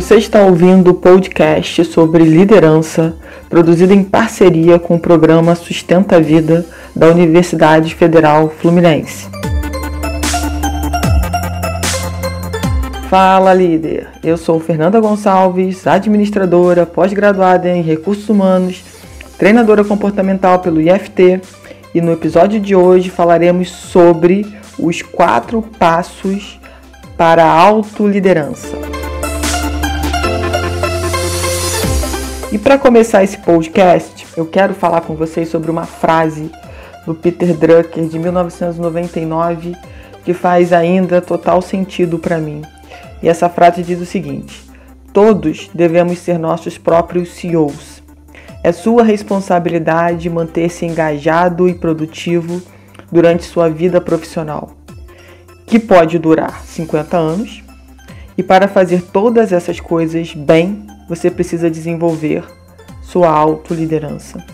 Você está ouvindo o podcast sobre liderança, produzido em parceria com o programa Sustenta a Vida da Universidade Federal Fluminense. Fala líder, eu sou Fernanda Gonçalves, administradora, pós-graduada em recursos humanos, treinadora comportamental pelo IFT e no episódio de hoje falaremos sobre os quatro passos para a autoliderança. E para começar esse podcast, eu quero falar com vocês sobre uma frase do Peter Drucker de 1999 que faz ainda total sentido para mim. E essa frase diz o seguinte: Todos devemos ser nossos próprios CEOs. É sua responsabilidade manter-se engajado e produtivo durante sua vida profissional, que pode durar 50 anos. E para fazer todas essas coisas bem, você precisa desenvolver sua autoliderança.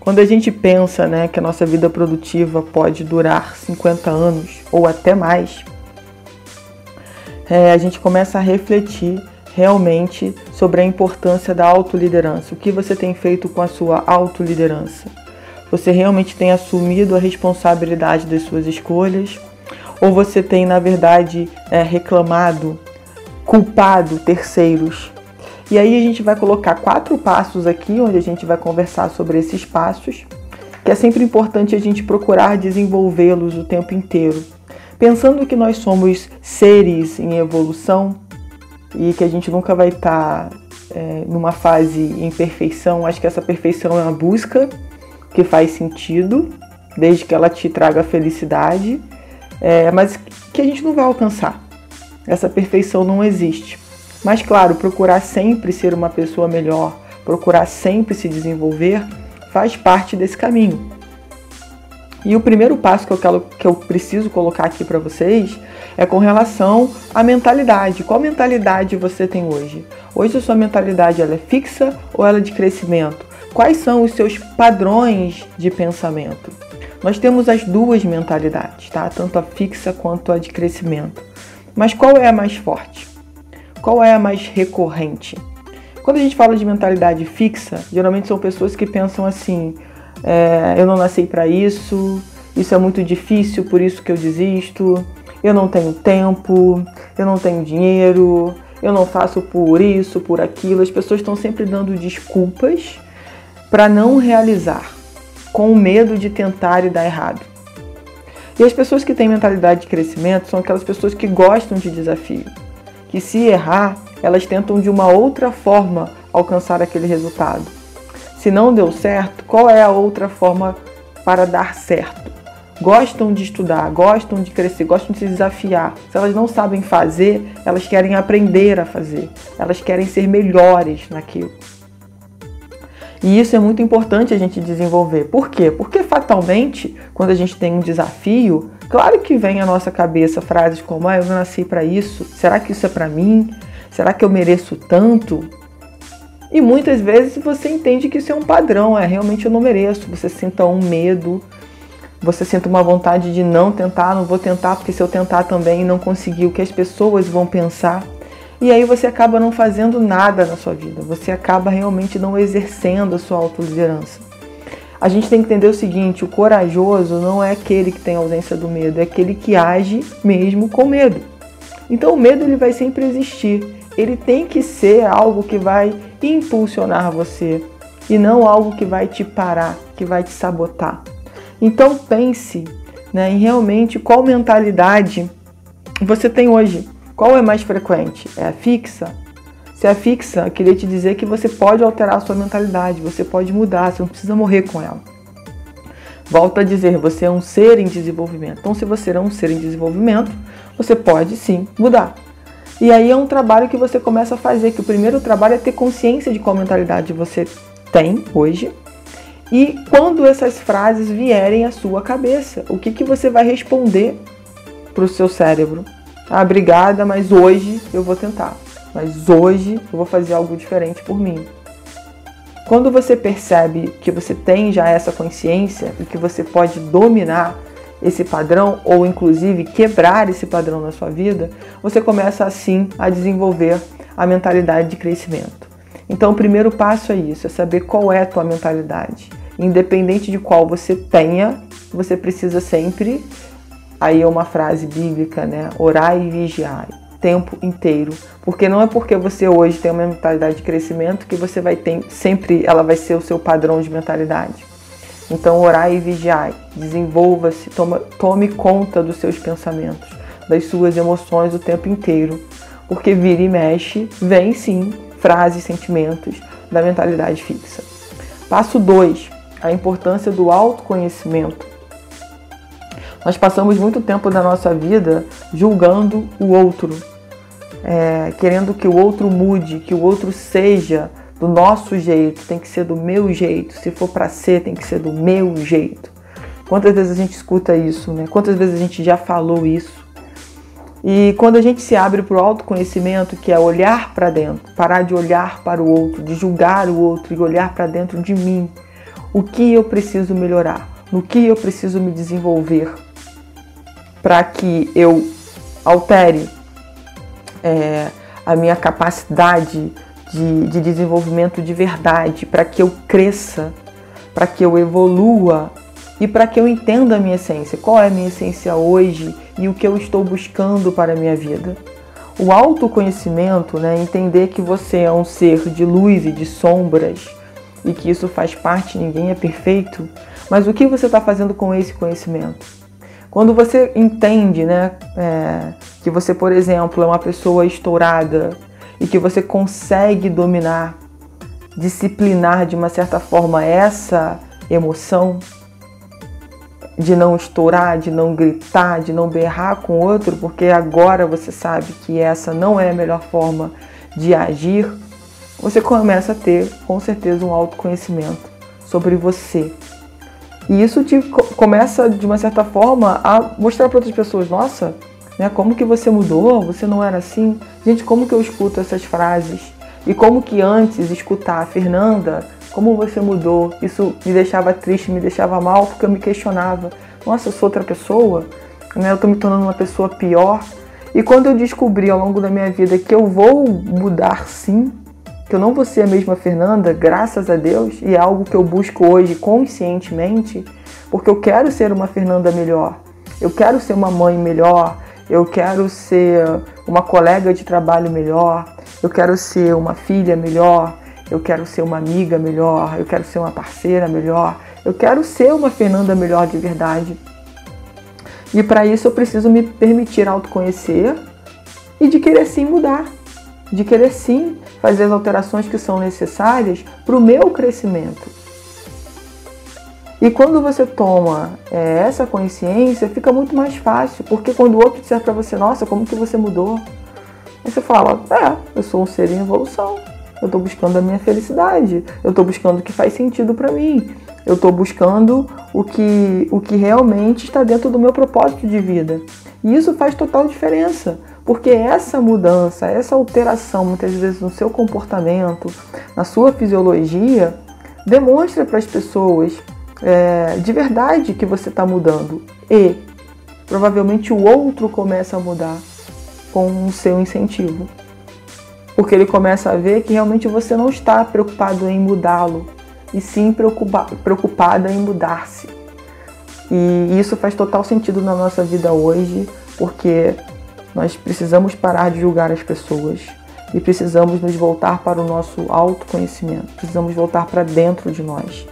Quando a gente pensa né, que a nossa vida produtiva pode durar 50 anos ou até mais, é, a gente começa a refletir realmente sobre a importância da autoliderança. O que você tem feito com a sua autoliderança? Você realmente tem assumido a responsabilidade das suas escolhas? Ou você tem, na verdade, é, reclamado, culpado terceiros e aí a gente vai colocar quatro passos aqui, onde a gente vai conversar sobre esses passos, que é sempre importante a gente procurar desenvolvê-los o tempo inteiro. Pensando que nós somos seres em evolução e que a gente nunca vai estar tá, é, numa fase em perfeição, acho que essa perfeição é uma busca que faz sentido, desde que ela te traga felicidade, é, mas que a gente não vai alcançar. Essa perfeição não existe. Mas, claro, procurar sempre ser uma pessoa melhor, procurar sempre se desenvolver, faz parte desse caminho. E o primeiro passo que eu, quero, que eu preciso colocar aqui para vocês é com relação à mentalidade. Qual mentalidade você tem hoje? Hoje a sua mentalidade ela é fixa ou ela é de crescimento? Quais são os seus padrões de pensamento? Nós temos as duas mentalidades, tá? Tanto a fixa quanto a de crescimento. Mas qual é a mais forte? Qual é a mais recorrente? Quando a gente fala de mentalidade fixa, geralmente são pessoas que pensam assim: é, eu não nasci para isso, isso é muito difícil, por isso que eu desisto, eu não tenho tempo, eu não tenho dinheiro, eu não faço por isso, por aquilo. As pessoas estão sempre dando desculpas para não realizar, com medo de tentar e dar errado. E as pessoas que têm mentalidade de crescimento são aquelas pessoas que gostam de desafio que se errar, elas tentam de uma outra forma alcançar aquele resultado. Se não deu certo, qual é a outra forma para dar certo? Gostam de estudar, gostam de crescer, gostam de se desafiar. Se elas não sabem fazer, elas querem aprender a fazer. Elas querem ser melhores naquilo. E isso é muito importante a gente desenvolver. Por quê? Porque fatalmente, quando a gente tem um desafio, claro que vem à nossa cabeça frases como: ah, eu nasci para isso, será que isso é para mim? Será que eu mereço tanto? E muitas vezes você entende que isso é um padrão, é realmente eu não mereço. Você sinta um medo, você sinta uma vontade de não tentar, não vou tentar, porque se eu tentar também não conseguir, o que as pessoas vão pensar? E aí você acaba não fazendo nada na sua vida, você acaba realmente não exercendo a sua autoliderança. A gente tem que entender o seguinte: o corajoso não é aquele que tem ausência do medo, é aquele que age mesmo com medo. Então o medo ele vai sempre existir. Ele tem que ser algo que vai impulsionar você e não algo que vai te parar, que vai te sabotar. Então pense né, em realmente qual mentalidade você tem hoje. Qual é mais frequente? É a fixa? Se é fixa, queria te dizer que você pode alterar a sua mentalidade, você pode mudar, você não precisa morrer com ela. Volto a dizer, você é um ser em desenvolvimento. Então, se você é um ser em desenvolvimento, você pode sim mudar. E aí é um trabalho que você começa a fazer, que o primeiro trabalho é ter consciência de qual mentalidade você tem hoje. E quando essas frases vierem à sua cabeça, o que, que você vai responder para o seu cérebro? Ah, obrigada, mas hoje eu vou tentar. Mas hoje eu vou fazer algo diferente por mim. Quando você percebe que você tem já essa consciência e que você pode dominar esse padrão ou inclusive quebrar esse padrão na sua vida, você começa assim a desenvolver a mentalidade de crescimento. Então, o primeiro passo é isso, é saber qual é a tua mentalidade. Independente de qual você tenha, você precisa sempre, aí é uma frase bíblica, né? Orar e vigiar tempo inteiro, porque não é porque você hoje tem uma mentalidade de crescimento que você vai ter sempre, ela vai ser o seu padrão de mentalidade. Então, orar e vigiar, desenvolva-se, tome conta dos seus pensamentos, das suas emoções o tempo inteiro, porque vira e mexe, vem sim frases, sentimentos da mentalidade fixa. Passo 2, a importância do autoconhecimento. Nós passamos muito tempo da nossa vida julgando o outro, é, querendo que o outro mude, que o outro seja do nosso jeito, tem que ser do meu jeito. Se for para ser, tem que ser do meu jeito. Quantas vezes a gente escuta isso, né? Quantas vezes a gente já falou isso? E quando a gente se abre para o autoconhecimento, que é olhar para dentro, parar de olhar para o outro, de julgar o outro e olhar para dentro de mim, o que eu preciso melhorar, no que eu preciso me desenvolver para que eu altere é, a minha capacidade de, de desenvolvimento de verdade, para que eu cresça, para que eu evolua e para que eu entenda a minha essência. Qual é a minha essência hoje e o que eu estou buscando para a minha vida? O autoconhecimento, né, entender que você é um ser de luz e de sombras e que isso faz parte, ninguém é perfeito, mas o que você está fazendo com esse conhecimento? Quando você entende né, é, que você, por exemplo, é uma pessoa estourada e que você consegue dominar, disciplinar de uma certa forma essa emoção, de não estourar, de não gritar, de não berrar com o outro, porque agora você sabe que essa não é a melhor forma de agir, você começa a ter com certeza um autoconhecimento sobre você. E isso te começa de uma certa forma a mostrar para outras pessoas, nossa, né? Como que você mudou? Você não era assim? Gente, como que eu escuto essas frases? E como que antes escutar a Fernanda, como você mudou? Isso me deixava triste, me deixava mal, porque eu me questionava. Nossa, eu sou outra pessoa? Né? Eu tô me tornando uma pessoa pior. E quando eu descobri ao longo da minha vida que eu vou mudar sim, que eu não vou ser a mesma Fernanda, graças a Deus, e é algo que eu busco hoje conscientemente, porque eu quero ser uma Fernanda melhor. Eu quero ser uma mãe melhor, eu quero ser uma colega de trabalho melhor, eu quero ser uma filha melhor, eu quero ser uma amiga melhor, eu quero ser uma parceira melhor, eu quero ser uma Fernanda melhor de verdade. E para isso eu preciso me permitir autoconhecer e de querer sim mudar, de querer sim fazer as alterações que são necessárias para o meu crescimento. E quando você toma é, essa consciência, fica muito mais fácil, porque quando o outro disser para você, nossa, como que você mudou? Aí você fala, é, eu sou um ser em evolução, eu estou buscando a minha felicidade, eu estou buscando o que faz sentido para mim, eu estou buscando o que, o que realmente está dentro do meu propósito de vida. E isso faz total diferença, porque essa mudança, essa alteração, muitas vezes no seu comportamento, na sua fisiologia, demonstra para as pessoas é, de verdade que você está mudando e provavelmente o outro começa a mudar com o seu incentivo. Porque ele começa a ver que realmente você não está preocupado em mudá-lo, e sim preocupa, preocupada em mudar-se. E isso faz total sentido na nossa vida hoje, porque nós precisamos parar de julgar as pessoas e precisamos nos voltar para o nosso autoconhecimento, precisamos voltar para dentro de nós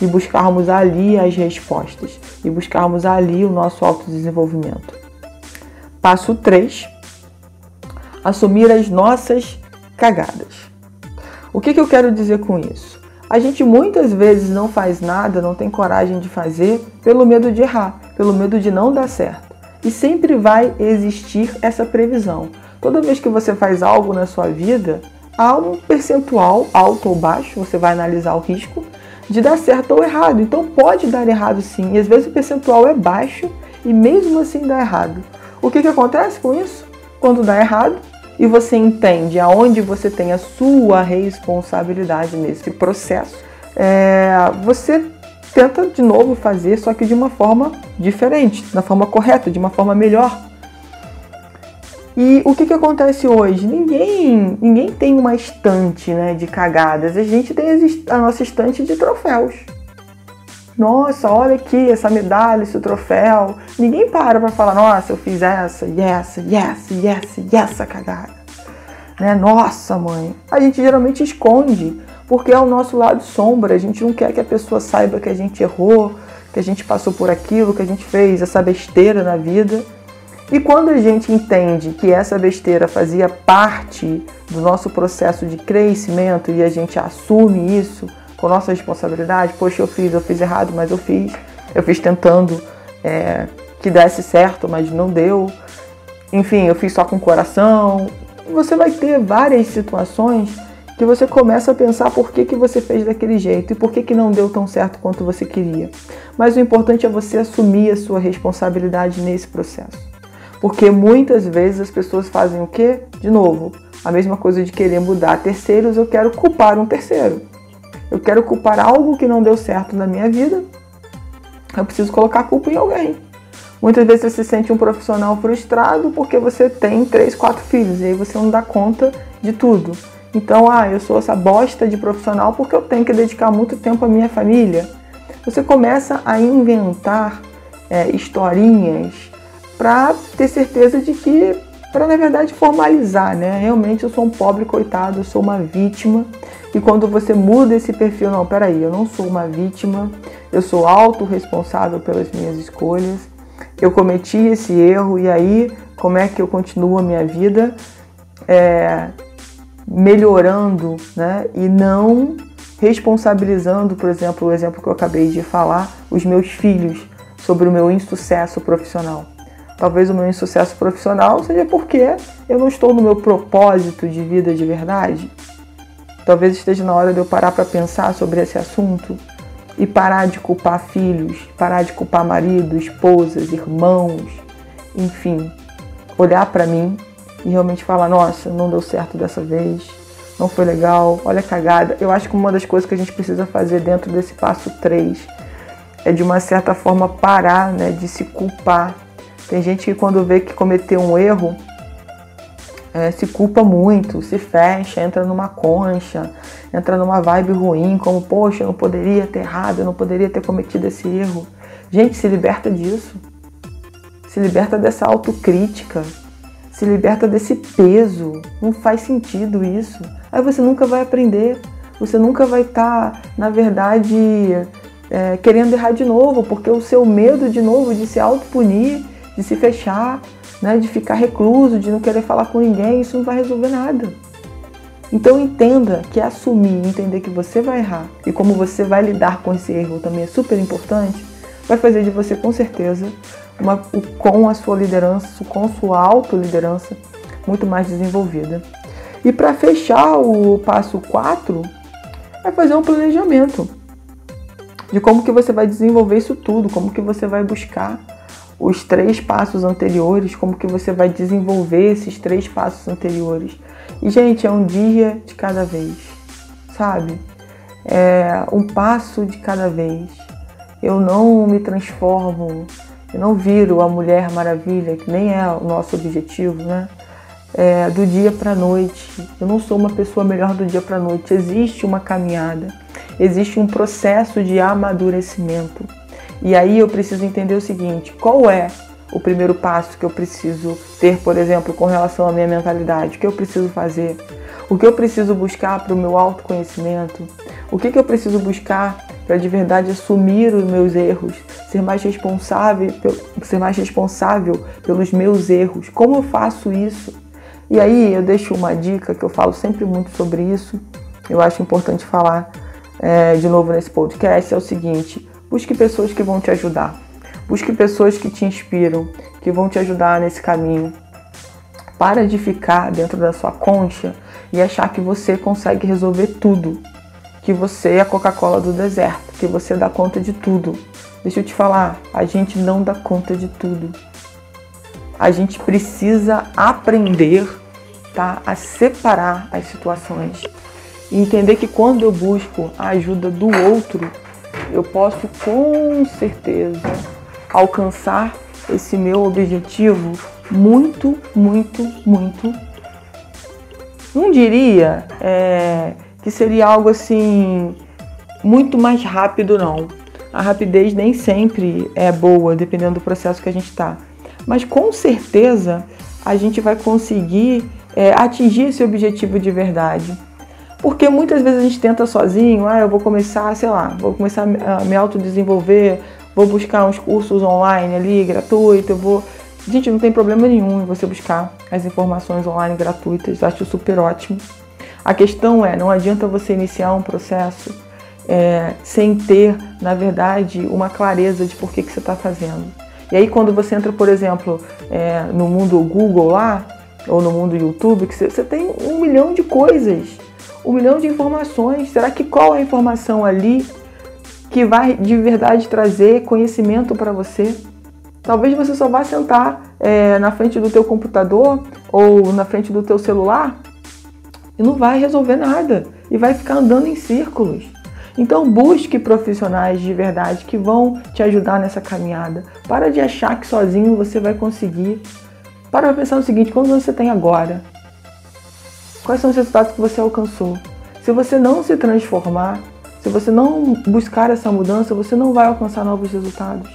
e buscarmos ali as respostas e buscarmos ali o nosso autodesenvolvimento. Passo 3: assumir as nossas cagadas. O que, que eu quero dizer com isso? A gente muitas vezes não faz nada, não tem coragem de fazer pelo medo de errar, pelo medo de não dar certo. E sempre vai existir essa previsão. Toda vez que você faz algo na sua vida, há um percentual alto ou baixo, você vai analisar o risco, de dar certo ou errado. Então pode dar errado sim, e às vezes o percentual é baixo e mesmo assim dá errado. O que, que acontece com isso? Quando dá errado e você entende aonde você tem a sua responsabilidade nesse processo, é, você tenta de novo fazer, só que de uma forma diferente, da forma correta, de uma forma melhor. E o que, que acontece hoje? Ninguém, ninguém tem uma estante né, de cagadas. A gente tem a nossa estante de troféus. Nossa, olha aqui essa medalha, esse troféu. Ninguém para para falar, nossa, eu fiz essa, essa, essa, essa, essa cagada. Né? Nossa, mãe. A gente geralmente esconde, porque é o nosso lado sombra. A gente não quer que a pessoa saiba que a gente errou, que a gente passou por aquilo, que a gente fez essa besteira na vida. E quando a gente entende que essa besteira fazia parte do nosso processo de crescimento e a gente assume isso com nossa responsabilidade, poxa, eu fiz, eu fiz errado, mas eu fiz, eu fiz tentando é, que desse certo, mas não deu. Enfim, eu fiz só com o coração. Você vai ter várias situações que você começa a pensar por que, que você fez daquele jeito e por que, que não deu tão certo quanto você queria. Mas o importante é você assumir a sua responsabilidade nesse processo. Porque muitas vezes as pessoas fazem o quê? De novo, a mesma coisa de querer mudar terceiros, eu quero culpar um terceiro. Eu quero culpar algo que não deu certo na minha vida. Eu preciso colocar a culpa em alguém. Muitas vezes você se sente um profissional frustrado porque você tem três, quatro filhos e aí você não dá conta de tudo. Então, ah, eu sou essa bosta de profissional porque eu tenho que dedicar muito tempo à minha família. Você começa a inventar é, historinhas para ter certeza de que, para na verdade formalizar, né? Realmente eu sou um pobre coitado, eu sou uma vítima. E quando você muda esse perfil, não, peraí, eu não sou uma vítima, eu sou autorresponsável pelas minhas escolhas, eu cometi esse erro e aí como é que eu continuo a minha vida é, melhorando, né? E não responsabilizando, por exemplo, o exemplo que eu acabei de falar, os meus filhos sobre o meu insucesso profissional. Talvez o meu insucesso profissional seja porque eu não estou no meu propósito de vida de verdade. Talvez esteja na hora de eu parar para pensar sobre esse assunto e parar de culpar filhos, parar de culpar marido, esposas, irmãos, enfim, olhar para mim e realmente falar: nossa, não deu certo dessa vez, não foi legal, olha a cagada. Eu acho que uma das coisas que a gente precisa fazer dentro desse passo 3 é de uma certa forma parar né, de se culpar tem gente que quando vê que cometeu um erro, é, se culpa muito, se fecha, entra numa concha, entra numa vibe ruim, como, poxa, eu não poderia ter errado, eu não poderia ter cometido esse erro. Gente, se liberta disso. Se liberta dessa autocrítica. Se liberta desse peso. Não faz sentido isso. Aí você nunca vai aprender. Você nunca vai estar, tá, na verdade, é, querendo errar de novo, porque o seu medo de novo de se autopunir de se fechar, né, de ficar recluso, de não querer falar com ninguém, isso não vai resolver nada. Então entenda que assumir, entender que você vai errar e como você vai lidar com esse erro também é super importante, vai fazer de você com certeza uma, com a sua liderança, com a sua autoliderança muito mais desenvolvida. E para fechar o passo 4, é fazer um planejamento de como que você vai desenvolver isso tudo, como que você vai buscar os três passos anteriores, como que você vai desenvolver esses três passos anteriores. E, gente, é um dia de cada vez, sabe? É um passo de cada vez. Eu não me transformo, eu não viro a Mulher Maravilha, que nem é o nosso objetivo, né? É, do dia para noite. Eu não sou uma pessoa melhor do dia para noite. Existe uma caminhada, existe um processo de amadurecimento. E aí eu preciso entender o seguinte: qual é o primeiro passo que eu preciso ter, por exemplo, com relação à minha mentalidade? O que eu preciso fazer? O que eu preciso buscar para o meu autoconhecimento? O que, que eu preciso buscar para de verdade assumir os meus erros, ser mais responsável, ser mais responsável pelos meus erros? Como eu faço isso? E aí eu deixo uma dica que eu falo sempre muito sobre isso. Eu acho importante falar é, de novo nesse podcast é o seguinte: Busque pessoas que vão te ajudar. Busque pessoas que te inspiram, que vão te ajudar nesse caminho. Para de ficar dentro da sua concha e achar que você consegue resolver tudo. Que você é a Coca-Cola do deserto, que você dá conta de tudo. Deixa eu te falar, a gente não dá conta de tudo. A gente precisa aprender tá, a separar as situações e entender que quando eu busco a ajuda do outro, eu posso com certeza alcançar esse meu objetivo muito, muito, muito. Não diria é, que seria algo assim muito mais rápido, não. A rapidez nem sempre é boa, dependendo do processo que a gente está. Mas com certeza a gente vai conseguir é, atingir esse objetivo de verdade. Porque muitas vezes a gente tenta sozinho, ah, eu vou começar, sei lá, vou começar a me autodesenvolver, vou buscar uns cursos online ali, gratuito, eu vou. Gente, não tem problema nenhum em você buscar as informações online gratuitas, acho super ótimo. A questão é, não adianta você iniciar um processo é, sem ter, na verdade, uma clareza de por que, que você está fazendo. E aí quando você entra, por exemplo, é, no mundo Google lá, ou no mundo YouTube, que você, você tem um milhão de coisas, um milhão de informações. Será que qual é a informação ali que vai de verdade trazer conhecimento para você? Talvez você só vá sentar é, na frente do teu computador ou na frente do teu celular e não vai resolver nada e vai ficar andando em círculos. Então busque profissionais de verdade que vão te ajudar nessa caminhada. Para de achar que sozinho você vai conseguir. Para pensar no seguinte, quantos você tem agora? Quais são os resultados que você alcançou? Se você não se transformar, se você não buscar essa mudança, você não vai alcançar novos resultados.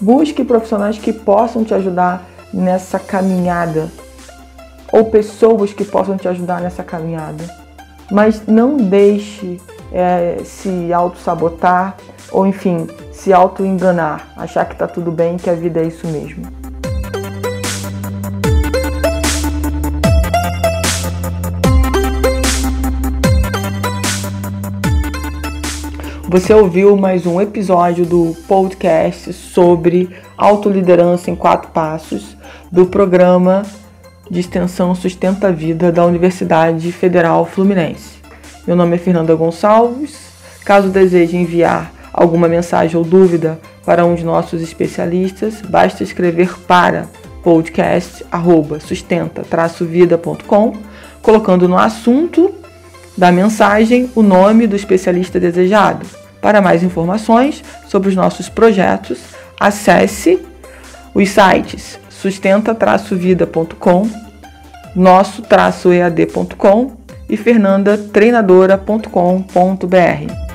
Busque profissionais que possam te ajudar nessa caminhada, ou pessoas que possam te ajudar nessa caminhada. Mas não deixe é, se auto-sabotar ou, enfim, se auto-enganar, achar que está tudo bem, que a vida é isso mesmo. Você ouviu mais um episódio do podcast sobre autoliderança em quatro passos do programa de extensão Sustenta a Vida da Universidade Federal Fluminense. Meu nome é Fernanda Gonçalves. Caso deseje enviar alguma mensagem ou dúvida para um de nossos especialistas, basta escrever para podcast@sustenta-vida.com, colocando no assunto da mensagem o nome do especialista desejado. Para mais informações sobre os nossos projetos, acesse os sites sustenta-vida.com, nosso-ead.com e fernandatreinadora.com.br.